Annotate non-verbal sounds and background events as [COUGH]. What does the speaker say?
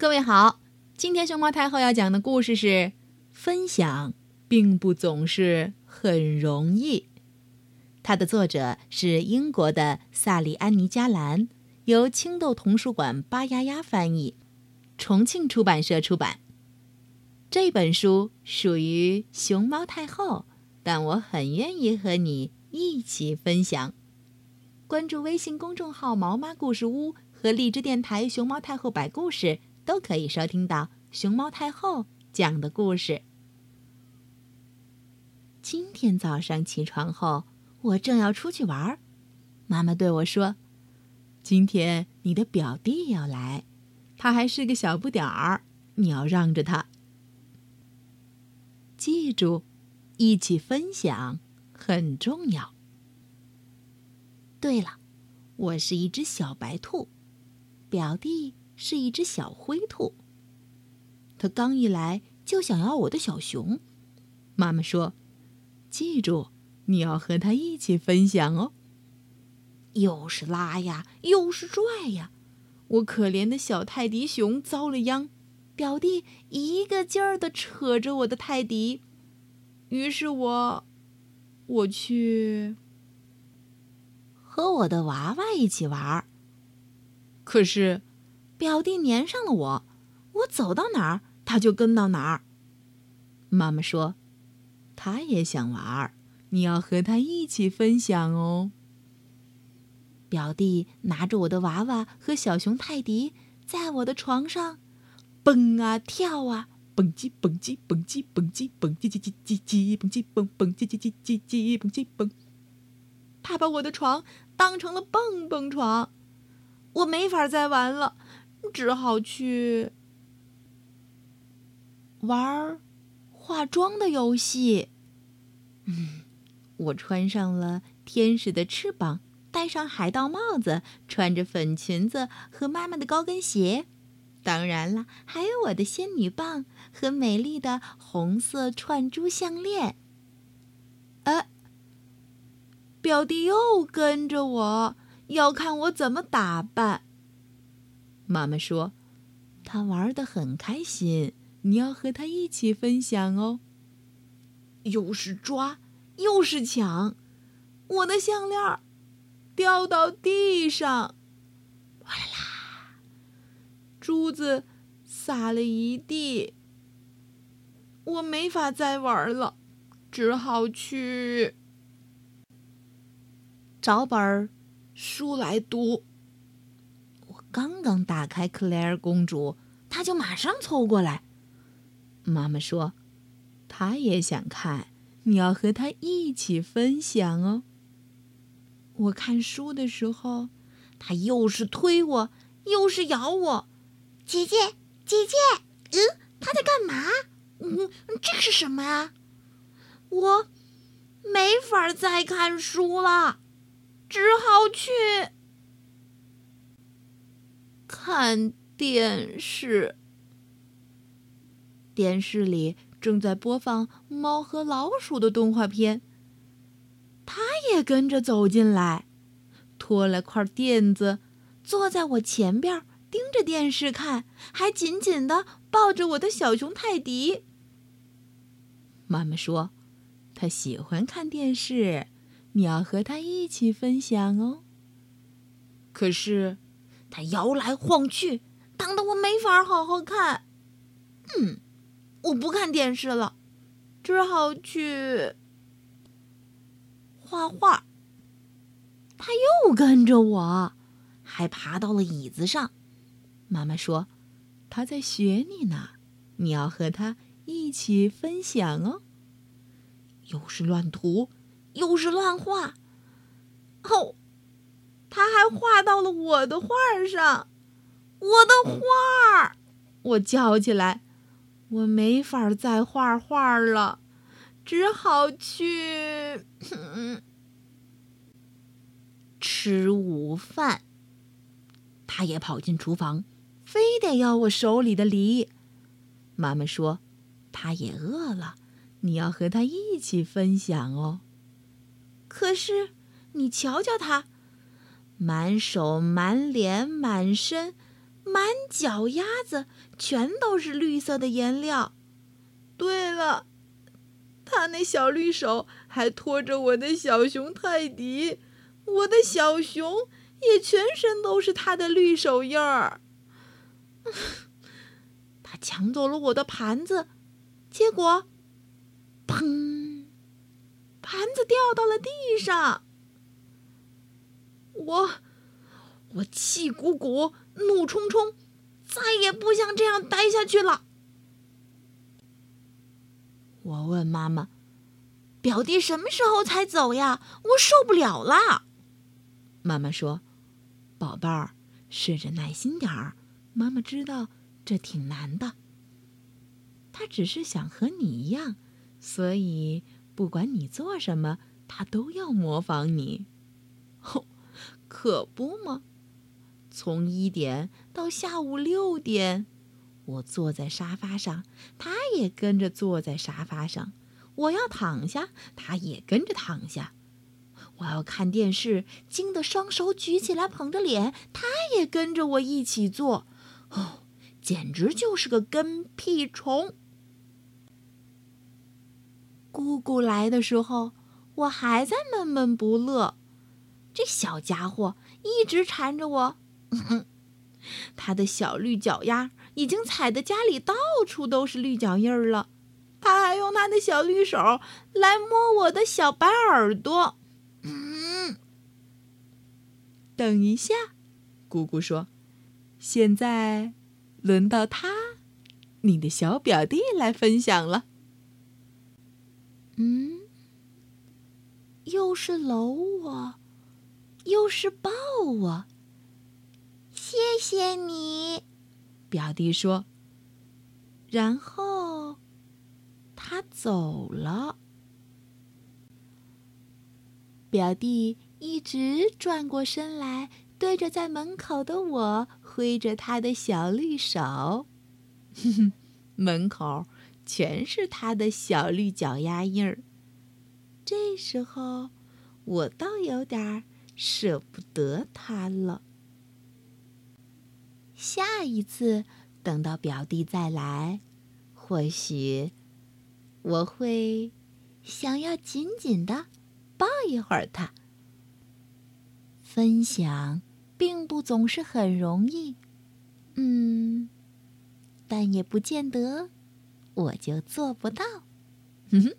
各位好，今天熊猫太后要讲的故事是：分享并不总是很容易。它的作者是英国的萨利安妮·加兰，由青豆童书馆巴丫丫翻译，重庆出版社出版。这本书属于熊猫太后，但我很愿意和你一起分享。关注微信公众号“毛妈故事屋”和荔枝电台“熊猫太后摆故事”。都可以收听到熊猫太后讲的故事。今天早上起床后，我正要出去玩儿，妈妈对我说：“今天你的表弟要来，他还是个小不点儿，你要让着他。记住，一起分享很重要。”对了，我是一只小白兔，表弟。是一只小灰兔。他刚一来就想要我的小熊，妈妈说：“记住，你要和他一起分享哦。”又是拉呀，又是拽呀，我可怜的小泰迪熊遭了殃。表弟一个劲儿的扯着我的泰迪，于是我，我去和我的娃娃一起玩儿。可是。表弟粘上了我，我走到哪儿他就跟到哪儿。妈妈说：“他也想玩儿，你要和他一起分享哦。”表弟拿着我的娃娃和小熊泰迪，在我的床上蹦啊跳啊，蹦叽蹦叽蹦叽蹦叽蹦叽叽叽叽叽蹦叽蹦蹦叽叽叽叽叽蹦叽蹦。他把我的床当成了蹦蹦床，我没法再玩了。只好去玩化妆的游戏。嗯，我穿上了天使的翅膀，戴上海盗帽子，穿着粉裙子和妈妈的高跟鞋。当然了，还有我的仙女棒和美丽的红色串珠项链。呃，表弟又跟着我，要看我怎么打扮。妈妈说：“他玩的很开心，你要和他一起分享哦。”又是抓，又是抢，我的项链掉到地上，哗啦啦，珠子洒了一地。我没法再玩了，只好去找本儿书来读。刚刚打开克莱尔公主，她就马上凑过来。妈妈说：“她也想看，你要和她一起分享哦。”我看书的时候，她又是推我，又是咬我。姐姐，姐姐，嗯，她在干嘛？嗯，这是什么啊？我没法再看书了，只好去。看电视，电视里正在播放《猫和老鼠》的动画片。他也跟着走进来，拖了块垫子，坐在我前边，盯着电视看，还紧紧的抱着我的小熊泰迪。妈妈说：“他喜欢看电视，你要和他一起分享哦。”可是。他摇来晃去，挡得我没法好好看。嗯，我不看电视了，只好去画画。他又跟着我，还爬到了椅子上。妈妈说：“他在学你呢，你要和他一起分享哦。”又是乱涂，又是乱画。哦。画到了我的画上，我的画儿！我叫起来，我没法再画画了，只好去 [COUGHS] 吃午饭。他也跑进厨房，非得要我手里的梨。妈妈说，他也饿了，你要和他一起分享哦。可是，你瞧瞧他。满手、满脸、满身，满脚丫子全都是绿色的颜料。对了，他那小绿手还拖着我的小熊泰迪，我的小熊也全身都是他的绿手印儿。[LAUGHS] 他抢走了我的盘子，结果，砰！盘子掉到了地上。我，我气鼓鼓，怒冲冲，再也不想这样待下去了。我问妈妈：“表弟什么时候才走呀？我受不了了。”妈妈说：“宝贝儿，试着耐心点儿。妈妈知道这挺难的。他只是想和你一样，所以不管你做什么，他都要模仿你。”可不嘛！从一点到下午六点，我坐在沙发上，他也跟着坐在沙发上。我要躺下，他也跟着躺下。我要看电视，惊得双手举起来捧着脸，他也跟着我一起做。哦，简直就是个跟屁虫！姑姑来的时候，我还在闷闷不乐。这小家伙一直缠着我，[LAUGHS] 他的小绿脚丫已经踩得家里到处都是绿脚印儿了。他还用他的小绿手来摸我的小白耳朵。嗯，等一下，姑姑说：“现在轮到他，你的小表弟来分享了。”嗯，又是搂我。又是抱我，谢谢你，表弟说。然后他走了。表弟一直转过身来，对着在门口的我挥着他的小绿手。哼哼，门口全是他的小绿脚丫印儿。这时候，我倒有点儿。舍不得他了。下一次等到表弟再来，或许我会想要紧紧的抱一会儿他。分享并不总是很容易，嗯，但也不见得我就做不到。哼哼。